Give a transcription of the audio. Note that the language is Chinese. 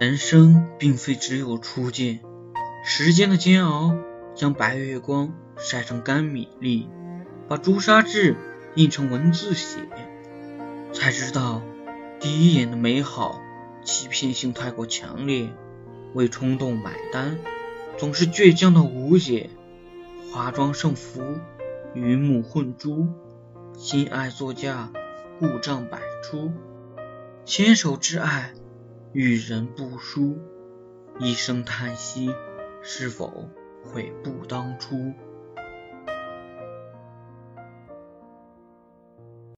人生并非只有初见，时间的煎熬将白月光晒成干米粒，把朱砂痣印成文字写，才知道第一眼的美好欺骗性太过强烈，为冲动买单，总是倔强的无解，华妆胜服，鱼目混珠，心爱作嫁，故障百出，牵手之爱。与人不淑，一声叹息，是否悔不当初？